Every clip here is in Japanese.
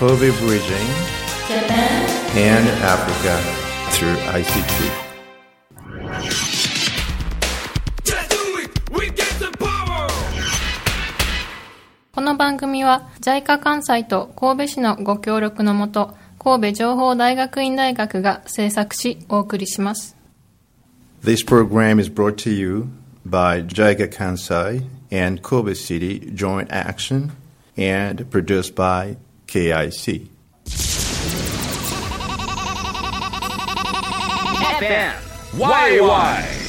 Kobe Bridging Japan and Africa through ICT. Just do it! We get the power! この番組は JICA 関西と神戸市のご協力のもと神戸情報大学院大学が制作しお送りします This program is brought to you by JICA Kansai and Kobe City Joint Action and produced by KIC. FM YY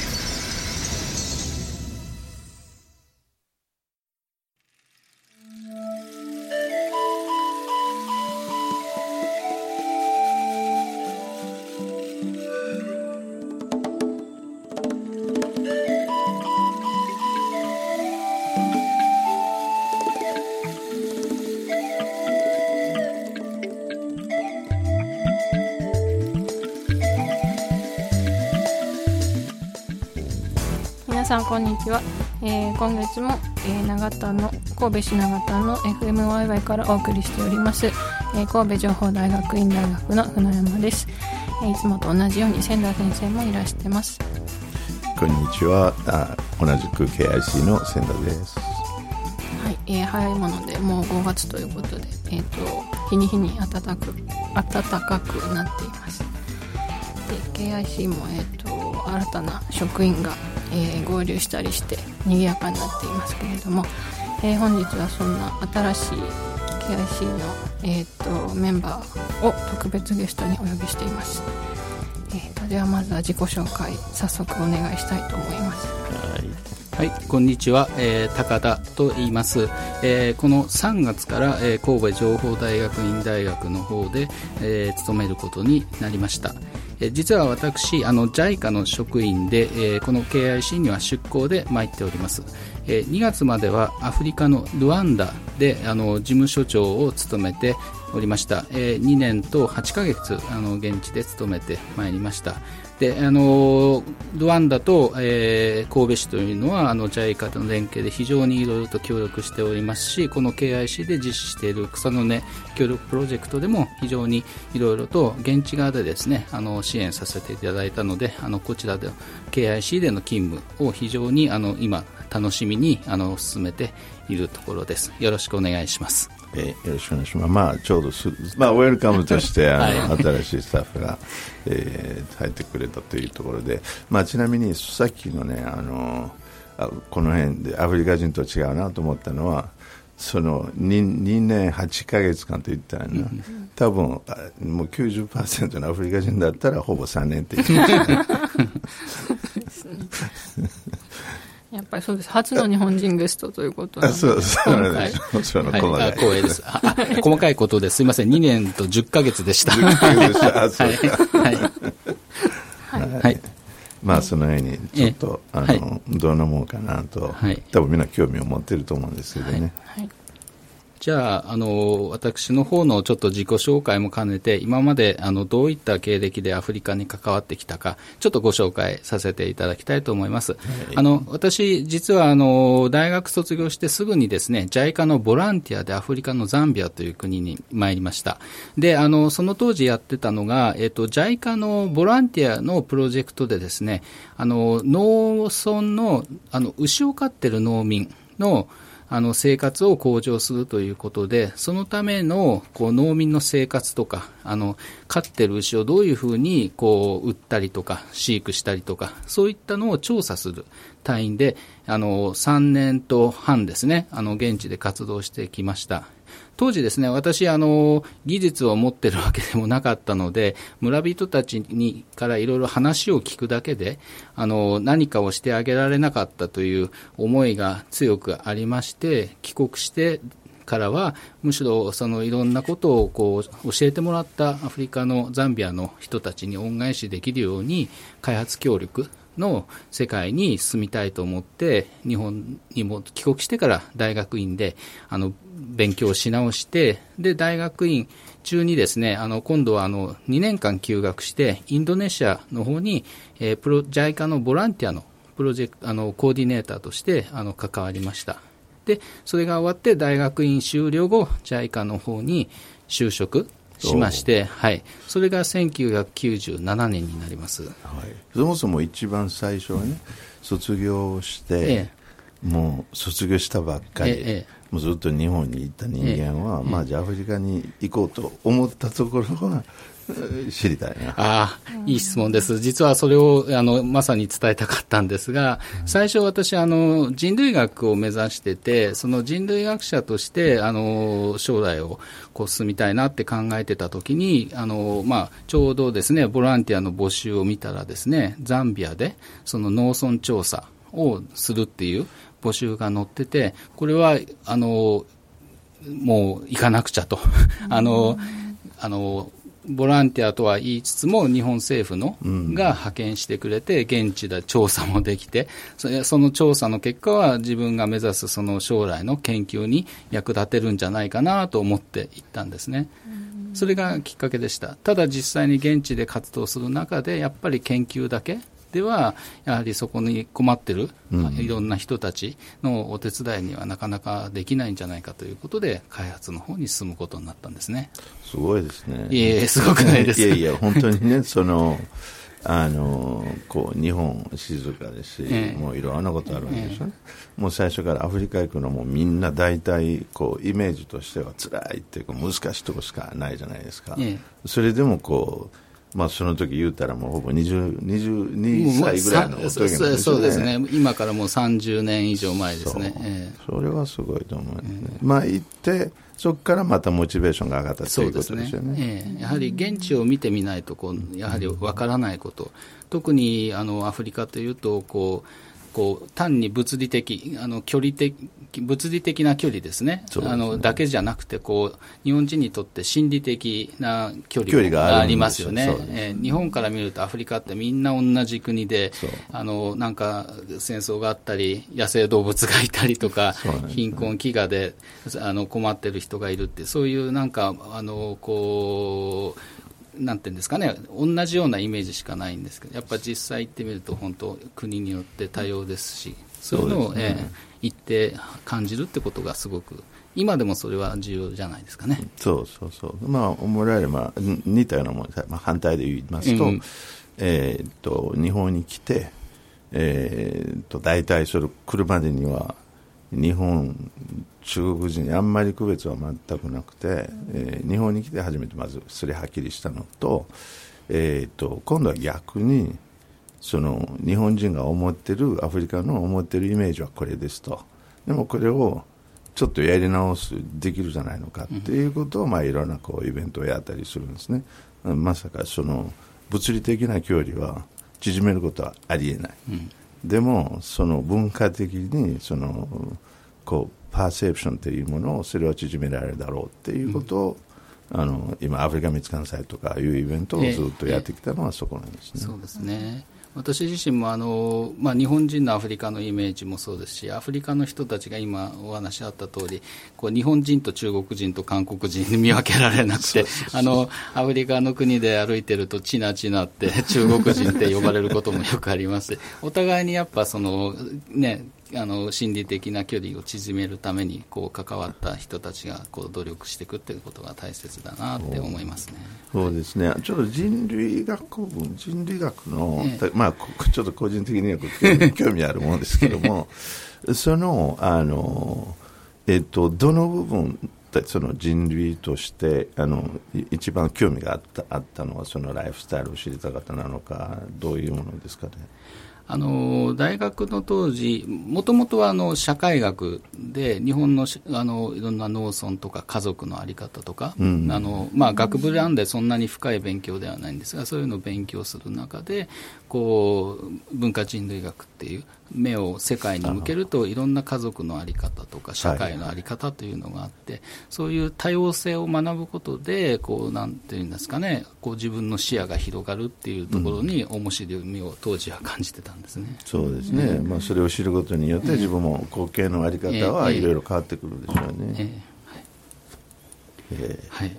さんこんにちは、えー今月も、えー長田の神戸市長田の FMYY からお送りしております、えー神戸情報大学院大学の船山です、えーいつもと同じように千田先生もいらしてます。こんにちは。あ同じく KIC の千田です。はい、えー早いものでもう5月ということで、えー、と日に日に暖かく暖かくなっています。で KIC も、えー、と新たな職員が、えー合流したりして賑やかになっていますけれども、えー本日はそんな新しい KIC の、えー、とメンバーを特別ゲストにお呼びしています、えー、とではまずは自己紹介早速お願いしたいと思います。はい、こんにちは、えー高田と言います、えーこの3月から、えー神戸情報大学院大学の方で、えー勤めることになりました、え実は私あの JICA の職員で、えこの KIC には出向で参っております、えー2月まではアフリカのルワンダであの事務所長を務めておりました、えー2年と8ヶ月あの現地で勤めてまいりました。であのルワンダと、えー神戸市というのはあの JICA との連携で非常にいろいろと協力しておりますしこの KIC で実施している草の根協力プロジェクトでも非常にいろいろと現地側でですねあの支援させていただいたのであのこちらで KIC での勤務を非常にあの今楽しみにあの進めているところです。よろしくお願いします。えーよろしくお願いします。まあ、ちょうどす、まあ、ウェルカムとして、あの、は新しいスタッフが、えー入ってくれたというところで、まあ、ちなみに、さっきのね、あの、あこの辺でアフリカ人と違うなと思ったのは、その 2, 2年8ヶ月間と言ったらな、多分あもう90%のアフリカ人だったらほぼ3年って言ってましたね やっぱりそうです。初の日本人ゲストということなのでそうそうです。よそのはい、細かい。あ光栄です。細かいことです。いません。2年と10ヶ月でした。はい、はい。まあその辺にちょっと、あの、はい。どんなもんかなと、はい。多分みんな興味を持ってると思うんですけどね、はいじゃあ、あの、私の方のちょっと自己紹介も兼ねて、今まで、あの、どういった経歴でアフリカに関わってきたか、ちょっとご紹介させていただきたいと思います。あの、私、実は、あの、大学卒業してすぐにですね、JICA のボランティアでアフリカのザンビアという国に参りました。で、あの、その当時やってたのが、えっと、JICA のボランティアのプロジェクトでですね、あの、農村の、あの、牛を飼ってる農民の、あの生活を向上するということで、そのためのこう農民の生活とか、あの飼ってる牛をどういうふうにこう売ったりとか、飼育したりとか、そういったのを調査する隊員で、あの3年と半ですね、あの現地で活動してきました。当時ですね、私、あの、技術を持ってるわけでもなかったので、村人たちにからいろいろ話を聞くだけで、あの、何かをしてあげられなかったという思いが強くありまして、帰国してからは、むしろそのいろんなことをこう教えてもらったアフリカのザンビアの人たちに恩返しできるように、開発協力の世界に進みたいと思って、日本にも帰国してから大学院であの勉強し直して、で、大学院中にですね、あの今度はあの2年間休学して、インドネシアの方に、えープロ JICA のボランティアのプロジェクト、あのコーディネーターとしてあの関わりました。でそれが終わって大学院修了後 JICA の方に就職しまして、はい、それが1997年になります。はい、そもそも一番最初はね、卒業して、えもう卒業したばっかり、ええもうずっと日本に行った人間は、まあ、じゃあアフリカに行こうと思ったところはえー知りたいな。あ、いい質問です。実はそれをあのまさに伝えたかったんですが、最初私あの人類学を目指してて、その人類学者としてあの将来をこう進みたいなって考えてた時に、あのまあちょうどですねボランティアの募集を見たらですね、ザンビアでその農村調査をするっていう募集が載ってて、これはあのもう行かなくちゃと。あの、あの、ボランティアとは言いつつも、日本政府の、が派遣してくれて、現地で調査もできて、その調査の結果は自分が目指すその将来の研究に役立てるんじゃないかなと思って行ったんですね。それがきっかけでした。ただ実際に現地で活動する中で、やっぱり研究だけでは、やはりそこに困ってる、いろんな人たちのお手伝いにはなかなかできないんじゃないかということで、開発の方に進むことになったんですね。すごいですね。いえすごくないです。いやいや、本当にね、その、あの、こう、日本静かですし、ええもういろんなことあるんですよね。もう最初からアフリカ行くのもみんな大体、こう、イメージとしては辛いっていうか難しいとこしかないじゃないですか。ええそれでもこう、まあその時言うたらもうほぼ20 22歳ぐらいの時でね。そうですね、今からもう30年以上前ですね。それはすごいと思いますね。まあ行って、そこからまたモチベーションが上がったといううこそですねとですよね。ええやはり現地を見てみないとこう、やはりわからないこと、特にあのアフリカというとこう、こう単に物理的あの距離的、物理的な距離ですね、すね。あのだけじゃなくてこう、日本人にとって心理的な距離がありますよね。ええ日本から見るとアフリカってみんな同じ国であのなんか戦争があったり、野生動物がいたりとかね。貧困、飢餓であの困ってる人がいるって、そういうなんか、あのこう、なんていうんですかね、同じようなイメージしかないんですけど、やっぱ実際行ってみると、本当、国によって多様ですし、そういうのを、ねええ行って感じるってことがすごく、今でもそれは重要じゃないですかね。そうそうそう。まあ、思られまあ、ん似たようなもので、まあ、反対で言いますと、うんえーっと、日本に来て、えーっと、大体それ来るまでには、日本、中国人、あんまり区別は全くなくて、えー日本に来て初めてまずそれはっきりしたのと、えーっと、今度は逆に、その日本人が思ってるアフリカの思ってるイメージはこれですと。でもこれをちょっとやり直すできるじゃないのかっていうことを、まあ、いろんなこうイベントをやったりするんですね。まさかその物理的な距離は縮めることはありえない、でもその文化的にそのこうパーセプションというものをそれを縮められるだろうっていうことを、あの今アフリカ密艦祭とかいうイベントをずっとやってきたのはそこなんですね、そうですね。私自身もあの、まあ、日本人のアフリカのイメージもそうですし、アフリカの人たちが今お話あった通り、こう日本人と中国人と韓国人に見分けられなくて、あの、アフリカの国で歩いてるとチナチナって中国人って呼ばれることもよくあります。お互いにやっぱその、ね、あの心理的な距離を縮めるためにこう関わった人たちがこう努力していくっていうことが大切だなって思いますね。そうですね、ちょっと人類学部、人類学の、ええまあ、こちょっと個人的には興味あるものですけども、その、あの、えっと、どの部分でその人類としてあのい一番興味があったあったのは、そのライフスタイルを知りたかったなのか、どういうものですかね？あの大学の当時、もともとはあの社会学で、日本のしあのいろんな農村とか家族の在り方とか、うん。あのまあ、学部なんでそんなに深い勉強ではないんですが、そういうのを勉強する中で、こう文化人類学っていう目を世界に向けると、いろんな家族の在り方とか、社会の在り方というのがあって、そういう多様性を学ぶことで、こうなんていうんですかね、こう自分の視野が広がるっていうところに、面白みを当時は感じてたんですね。そうですね、まあ、それを知ることによって、自分も後継のあり方はええいろいろ変わってくるでしょうね。はい。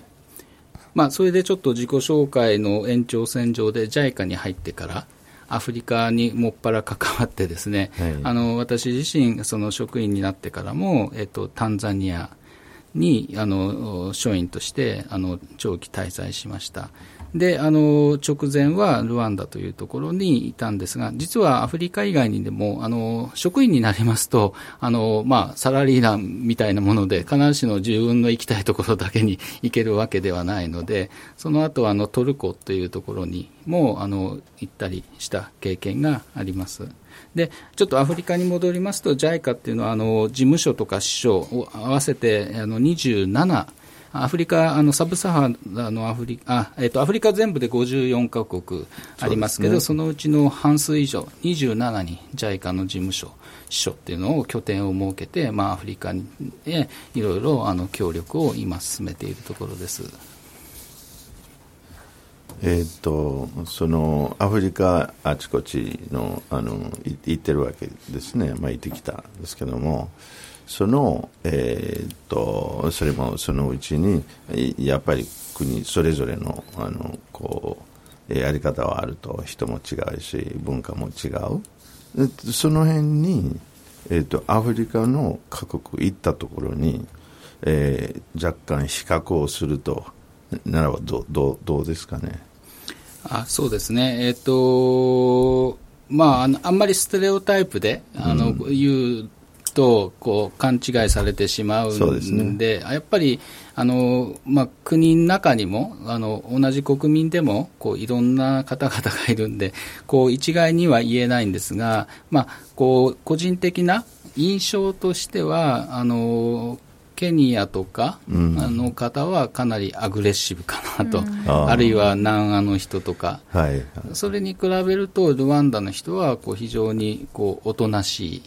まあ、それでちょっと自己紹介の延長線上で JICA に入ってからアフリカにもっぱら関わってですね、はい。あの私自身、その職員になってからも、えっと、タンザニアにあの署員としてあの長期滞在しました。であの直前はルワンダというところにいたんですが、実はアフリカ以外にでもあの職員になりますとあの、まあ、サラリーマンみたいなもので、必ずしも自分の行きたいところだけに 行けるわけではないので、その後あのトルコというところにもあの行ったりした経験があります。でちょっとアフリカに戻りますと、JICA っていうのはあの事務所とか支所を合わせてあの27アフリカ、あのサブサハラのアフリカ、あえっとアフリカ全部で54カ国ありますけど、そ,、ねのうちの半数以上、27に JICA の事務所、支所っていうのを拠点を設けて、まあ、アフリカにでいろいろあの協力を今、進めているところです。えーっとそのアフリカあちこちのあの行ってるわけですね、まあ、行ってきたんですけども。その、えーっとそれもそのうちにやっぱり国それぞれのあのこうやり方はあると。人も違うし文化も違う。その辺に、えーっとアフリカの各国行ったところに、えー若干比較をすると。ならばどうどうどうですかね？あそうですね、えっ、と、まああの、あんまりステレオタイプで、あの、言うと、こう、勘違いされてしまうんで、ね。やっぱり、あの、まあ、国の中にも、あの、同じ国民でも、こう、いろんな方々がいるんで、こう、一概には言えないんですが、まあ、こう、個人的な印象としては、あの、ケニアとか、の方はかなりアグレッシブかなと、あー。あるいは南アの人とか、はい、それに比べると、ルワンダの人はこう非常にこうおとなしい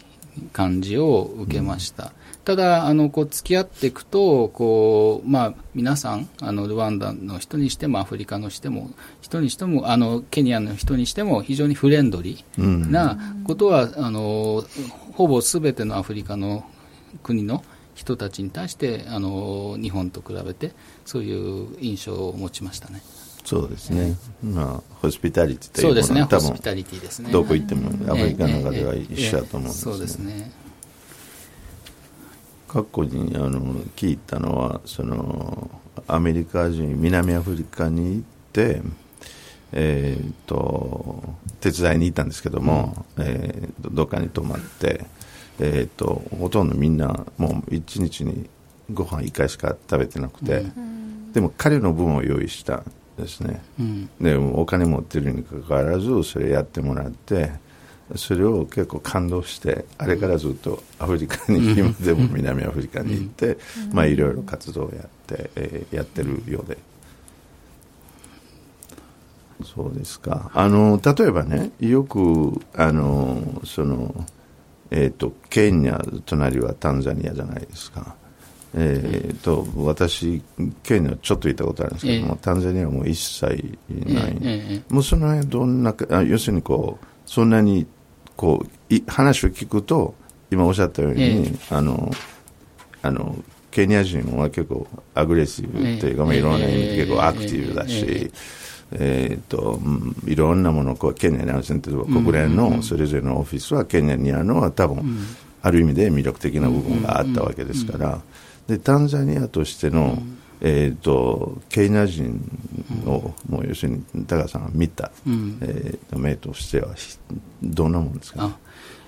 感じを受けました。ただ、あのこう付き合っていくと、こうまあ、皆さんあの、ルワンダの人にしても、アフリカの人も人にしてもあの、ケニアの人にしても、非常にフレンドリーなことは、あのほぼすべてのアフリカの国の人たちに対してあの、日本と比べて、そういう印象を持ちましたね。そうですね、まあ、ホスピタリティといそううですね、ものは多分ホスピタリティですね。どこ行ってもアフリカの中ではええ。一緒だと思うんです,、そうですね。過去にあの聞いたのはそのアメリカ人南アフリカに行って、えー、と手伝いに行ったんですけども、えーとどっかに泊まって、えー、とほとんどみんなもう一日にご飯1回しか食べてなくて、でも彼の分を用意したんですね、うん。でお金持ってるにかかわらずそれやってもらってそれを結構感動してあれからずっとアフリカに今でも南アフリカに行って、まあ、いろいろ活動をやって、えーやってるようで。そうですか。あの例えばねよくあのその、えー、とケニア隣はタンザニアじゃないですか。えー、と私、ケニアちょっと行ったことあるんですけども、え。えタンザニアはもう一切ない、ええええもうその辺どんなかあ要するにこうそんなにこうい話を聞くと今おっしゃったように、ええ。あのあのケニア人は結構アグレッシブっていうか、ええ。まあ、いろんな意味ええで結構アクティブだし、ええーとうんいろんなものをこうケニアにある例えば国連のそれぞれのオフィスはケニアにあるのは多分、ある意味で魅力的な部分があったわけですから、でタンザニアとしての、えー、とケニア人を、もう要するに高さんが見た、うん。えー、目としてはひどんなものですか、あ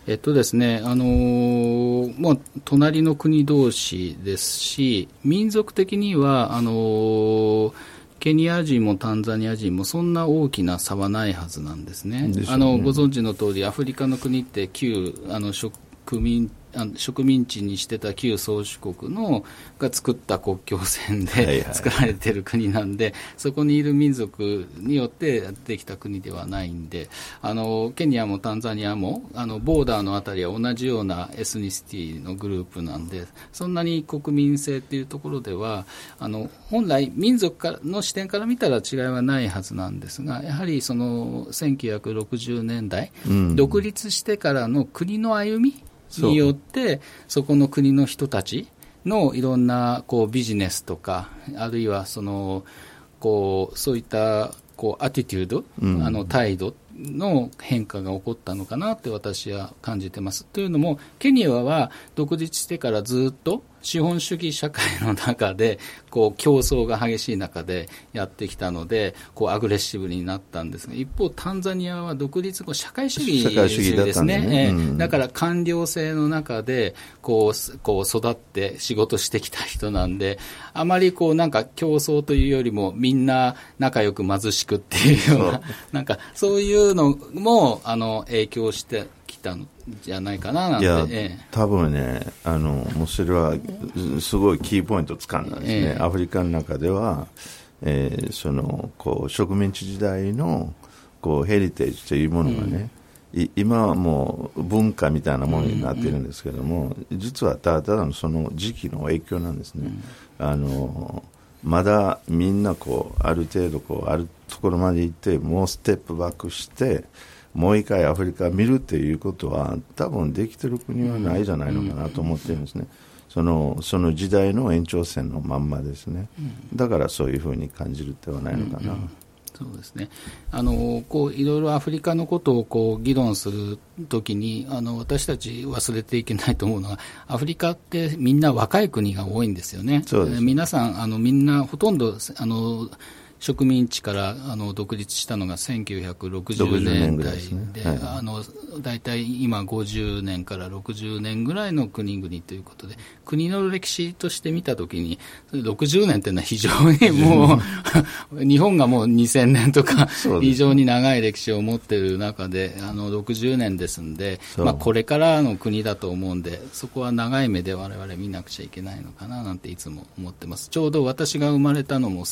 えっとですね、あのーまあ、隣の国同士ですし、民族的には、あのーケニア人もタンザニア人もそんな大きな差はないはずなんですね。ねあのご存知の通り、アフリカの国って旧あの植民あの植民地にしてた旧宗主国のが作った国境線はいはい。で作られてる国なんで、そこにいる民族によってできた国ではないんで、あのケニアもタンザニアもあのボーダーのあたりは同じようなエスニシティのグループなんで、そんなに国民性っていうところでは、あの本来、民族からの視点から見たら違いはないはずなんですが、やはりその1960年代、うん。独立してからの国の歩みによって、そこの国の人たちのいろんなこうビジネスとか、あるいはそのこうそういったこうアティテュード、うんあの態度の変化が起こったのかなって私は感じてます。というのも、ケニアは独立してからずっと資本主義社会の中で、こう競争が激しい中でやってきたので、こうアグレッシブになったんですが、一方、タンザニアは独立後、社会主義ですね。ええ。うん。だから官僚制の中でこうすこう育って仕事してきた人なんで、あまりこうなんか競争というよりも、みんな仲良く貧しくっていうような、なんかそういうのもあの影響してきたんじゃないかななんて。いや、ええ多分ね、あの、もうそれは、すごいキーポイント掴んだんですね。ええアフリカの中では、えーその、こう、植民地時代の、こう、ヘリテージというものがね、い今はもう文化みたいなものになっているんですけども、実はただただのその時期の影響なんですね。あの、まだみんなこう、ある程度こう、あるところまで行って、もうステップバックして、もう一回アフリカを見るっていうことは、多分できてる国はないじゃないのかなと思ってるんですね。そのその時代の延長線のまんまですね。だからそういうふうに感じるではないのかな。そうですねあのこういろいろアフリカのことをこう議論するときにあの私たち忘れていけないと思うのはアフリカってみんな若い国が多いんですよね。そうですえ皆さんあのみんなほとんどあの植民地からあの独立したのが1960 60年代いですね。で、はい。あの大体今50年から60年ぐらいの国々ということで、国の歴史として見たときに、60年っていうのは非常にもう、日本がもう2000年とか非常に長い歴史を持っている中で、あの60年ですんで、まあ、これからの国だと思うんで、そこは長い目で我々見なくちゃいけないのかななんていつも思ってます。ちょうど私が生まれたのも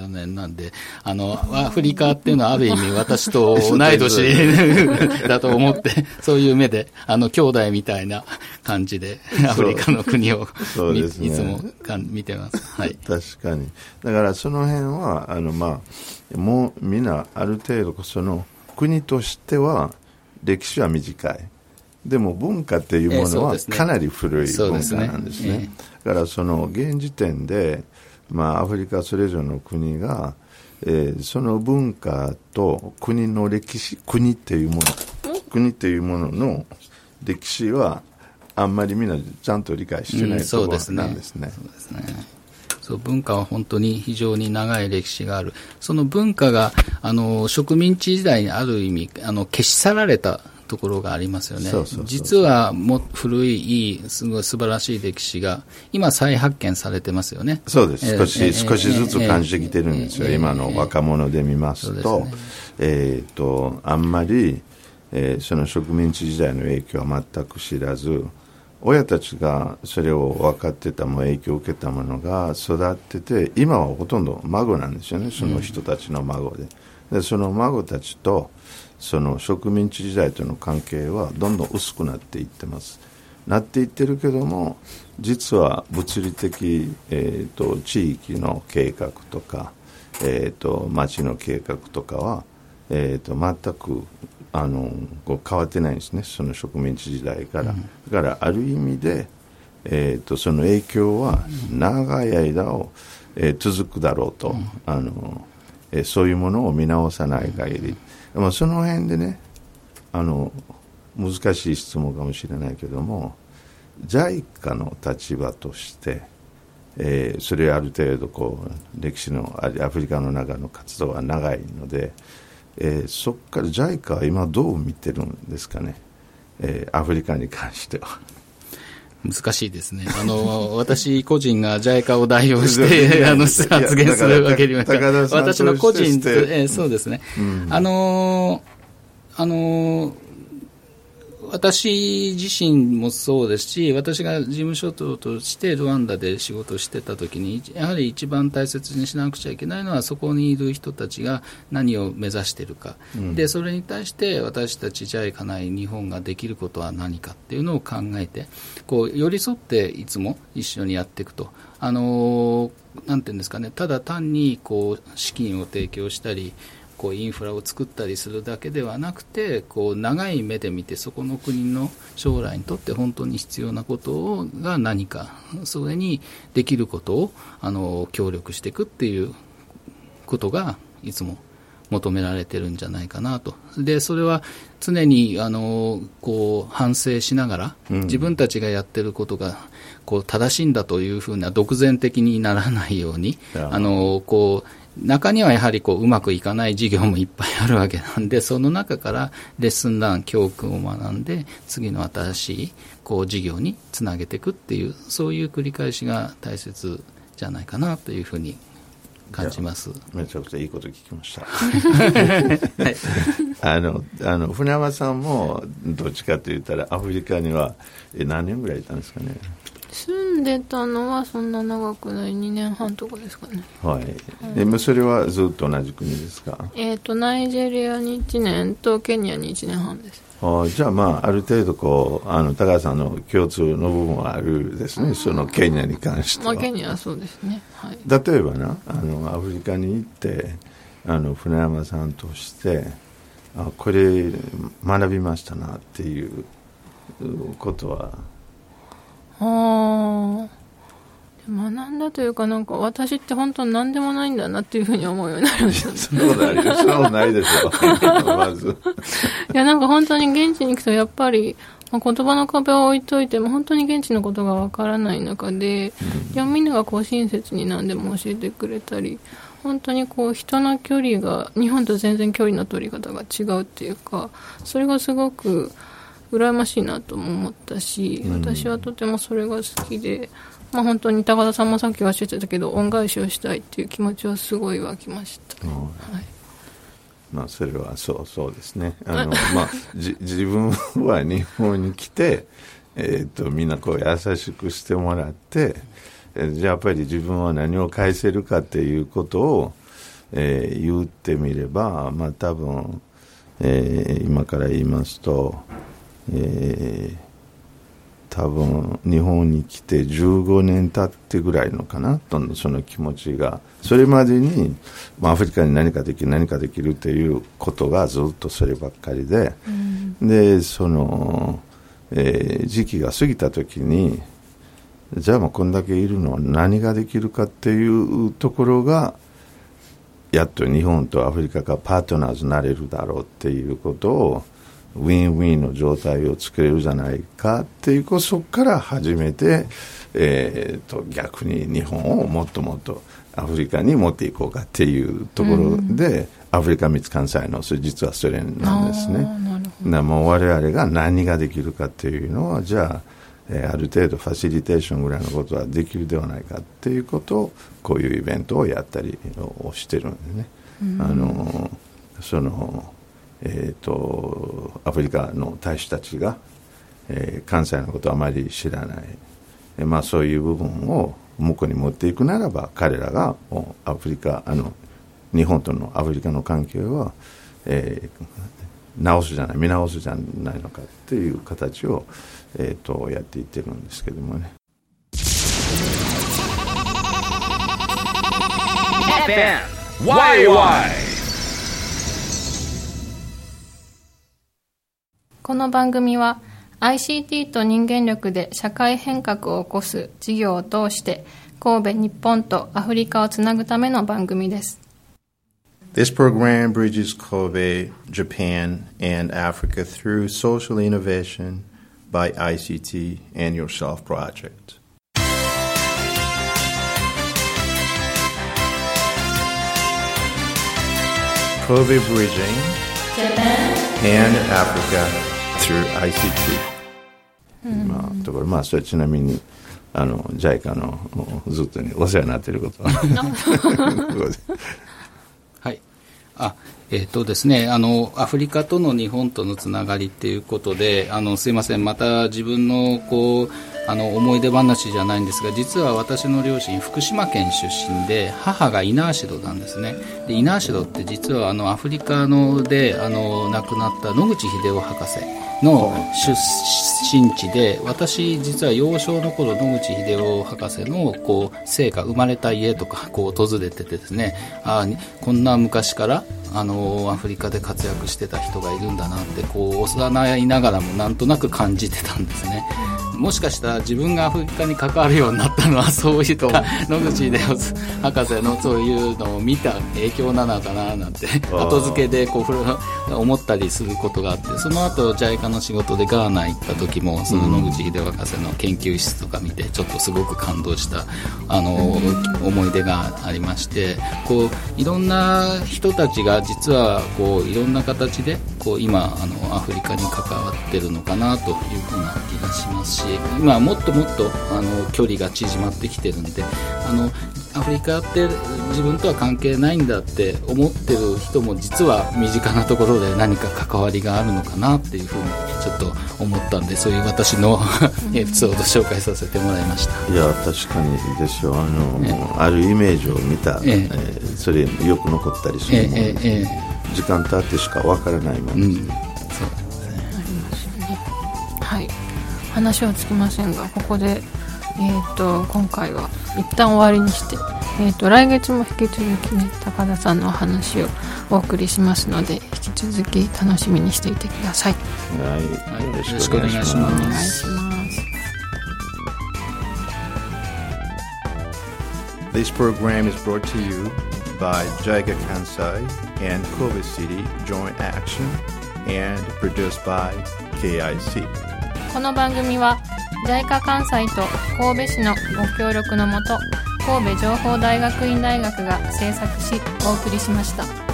1964年なんで、あの、アフリカっていうのはある意味私と同い年 だと思って、そういう目で、あの、兄弟みたいな感じで、アフリカの国をみそうですねいつもかん見てます。はい。確かに。だからその辺は、あの、まあ、もうみんなある程度、その国としては歴史は短い。でも文化っていうものはかなり古い文化そうですねなんですえね。だからその現時点で、まあアフリカそれぞれの国が、えーその文化と国の歴史、国っていうもの、国っていうものの歴史はあんまりみんなちゃんと理解してないうんところそうですねなんですね。そうですね。そう文化は本当に非常に長い歴史がある。その文化があの植民地時代にある意味あの消し去られたところがありますよね。実はも古いいいすごい素晴らしい歴史が今再発見されてますよね。そうです。えー少し、えー少しずつ感じてきてるんですよ。えー今の若者で見ますと、ねえっ、と、あんまり、えーその植民地時代の影響は全く知らず、親たちがそれを分かってたも影響を受けたものが育ってて、今はほとんど孫なんですよね、その人たちの孫で。で、その孫たちと、その植民地時代との関係はどんどん薄くなっていってます。なっていってるけども実は物理的、えー、と地域の計画とか、えー、と町の計画とかは、えー、と全くあのこう変わってないんですねその植民地時代から、だからある意味で、えー、とその影響は長い間を、えー続くだろうと、あのえーそういうものを見直さない限り、まあ、その辺でねあの難しい質問かもしれないけども JICA の立場として、えーそれある程度こう歴史のあアフリカの中の活動は長いので、えーそこから JICA は今どう見てるんですかね、えーアフリカに関しては。難しいですね。あの、私個人が JICA を代表しいて、やあの、発言するわけにはいか高田さんと私の個人えーそうですね。あのー、あのー、私自身もそうですし、私が事務所長としてルワンダで仕事をしてた時に、やはり一番大切にしなくちゃいけないのは、そこにいる人たちが何を目指しているか、でそれに対して私たち JICA ない日本ができることは何かっていうのを考えて、こう寄り添っていつも一緒にやっていくと。あのーなんていうんですかね、ただ単にこう資金を提供したり、こうインフラを作ったりするだけではなくてこう長い目で見てそこの国の将来にとって本当に必要なことをが何かそれにできることをあの協力していくっていうことがいつも求められてるんじゃないかなと。で、それは常に、あの、こう、反省しながら、自分たちがやってることが、こう、正しいんだというふうな独善的にならないように、あの、こう、中にはやはりこううまくいかない事業もいっぱいあるわけなんで、その中からレッスンラン、教訓を学んで、次の新しいこう事業につなげていくっていう、そういう繰り返しが大切じゃないかなというふうに感じます。めちゃくちゃいいこと聞きました。はい あの、あの、船山さんも、どっちかと言ったら、アフリカには、え、何年ぐらいいたんですかね？住んでたのはそんな長くない2年半とかですかねはい。でもそれはずっと同じ国ですか？えっ、とナイジェリアに1年とケニアに1年半ですあじゃあまあ、ある程度こう、あの、高橋さんの共通の部分はあるですね。そのケニアに関しては。まあケニアはそうですねはい例えばなあのアフリカに行ってあの船山さんとしてあこれ学びましたなっていうことはああ学んだというかなんか私って本当に何でもないんだなっていうふうに思うよ うになりましたねそんなことありそんなことないでしょまず。いやなんか本当に現地に行くとやっぱり、まあ、言葉の壁を置いといても本当に現地のことがわからない中で、いやみんながこう親切に何でも教えてくれたり本当にこう人の距離が日本と全然距離の取り方が違うっていうかそれがすごく羨ましいなとも思ったし、私はとてもそれが好きで、まあ、本当に高田さんもさっきおっしゃってたけど恩返しをしたいっていう気持ちはすごい湧きました、うんはい。まあそれはそうそうですね。あの、まあ、じ自分は日本に来て、えー、とみんなこう優しくしてもらってえーじゃあやっぱり自分は何を返せるかっていうことを、えー言ってみればまあ多分、えー今から言いますと、えー多分日本に来て15年経ってぐらいのかなとその気持ちがそれまでに、まあ、アフリカに何かできる何かできるっていうことがずっとそればっかりで、でその、えー時期が過ぎた時にじゃあもうこんだけいるのは何ができるかっていうところがやっと日本とアフリカがパートナーズになれるだろうっていうことをウィンウィンの状態を作れるじゃないかっていうことそこから始めて、えー、と逆に日本をもっともっとアフリカに持っていこうかっていうところで、アフリカ密関西のそれ実はそれなんですね。なもう我々が何ができるかっていうのはじゃあ、えーある程度ファシリテーションぐらいのことはできるではないかっていうことをこういうイベントをやったりをしてるんでね、あのそのえー、とアフリカの大使たちが、えー関西のことをあまり知らない、えーまあ、そういう部分を向こうに持っていくならば彼らがもうアフリカあの日本とのアフリカの関係は、えー直すじゃない見直すじゃないのかっていう形を、えー、とやっていってるんですけどもね。YY この番組は ICT と人間力で社会変革を起こす事業を通して神戸日本とアフリカをつなぐための番組です This program bridges Kobe, Japan, and Africa through social innovation by ICT and Yourself Project. Kobe bridging and Africa through ICT. うんまあ、ところまあそれちなみにあの JICA のおずっとにお世話になっていること はい。あ、えっ、とですね、あの、アフリカとの日本とのつながりっていうことで、あの、すいません、また自分の、こう、あの、思い出話じゃないんですが、実は私の両親、福島県出身で、母が猪苗代なんですね。で、猪苗代って実は、あの、アフリカので、あの、亡くなった野口英世博士の出身地で私実は幼少の頃野口英世博士のこう生家生まれた家とかこう訪れててですね。あーこんな昔からあのアフリカで活躍してた人がいるんだなってこう幼いながらもなんとなく感じてたんですね。もしかしたら自分がアフリカに関わるようになったのはそういった野口英世博士のそういうのを見た影響なのかななんて後付けでこう思ったりすることがあってその後 JICA の仕事でガーナ行った時もその野口英世博士の研究室とか見てちょっとすごく感動したあの思い出がありましてこういろんな人たちが実はこういろんな形でこう今あのアフリカに関わってるのかなというふうな気がしますし今もっともっとあの距離が縮まってきてるんであのアフリカって自分とは関係ないんだって思ってる人も実は身近なところで何か関わりがあるのかなっていうふうにちょっと思ったんでそういう私の エピソード紹介させてもらいました。いや確かにですよ。あの、あるイメージを見た、ええ。えーそれよく残ったりすえるもの、えええ時間経ってしかわからないもの、うん、そうはい。話はつきませんがここで、えー、と今回は一旦終わりにして、えー、と来月も引き続きね高田さんのお話をお送りしますので引き続き楽しみにしていてくださいはい、よろよろしくお願いしますお願いします This program is brought to you by JICA Kansai and Kobe City Joint Action and produced by KIC. この番組は JICA 関西と神戸市のご協力のもと神戸情報大学院大学が制作しお送りしました。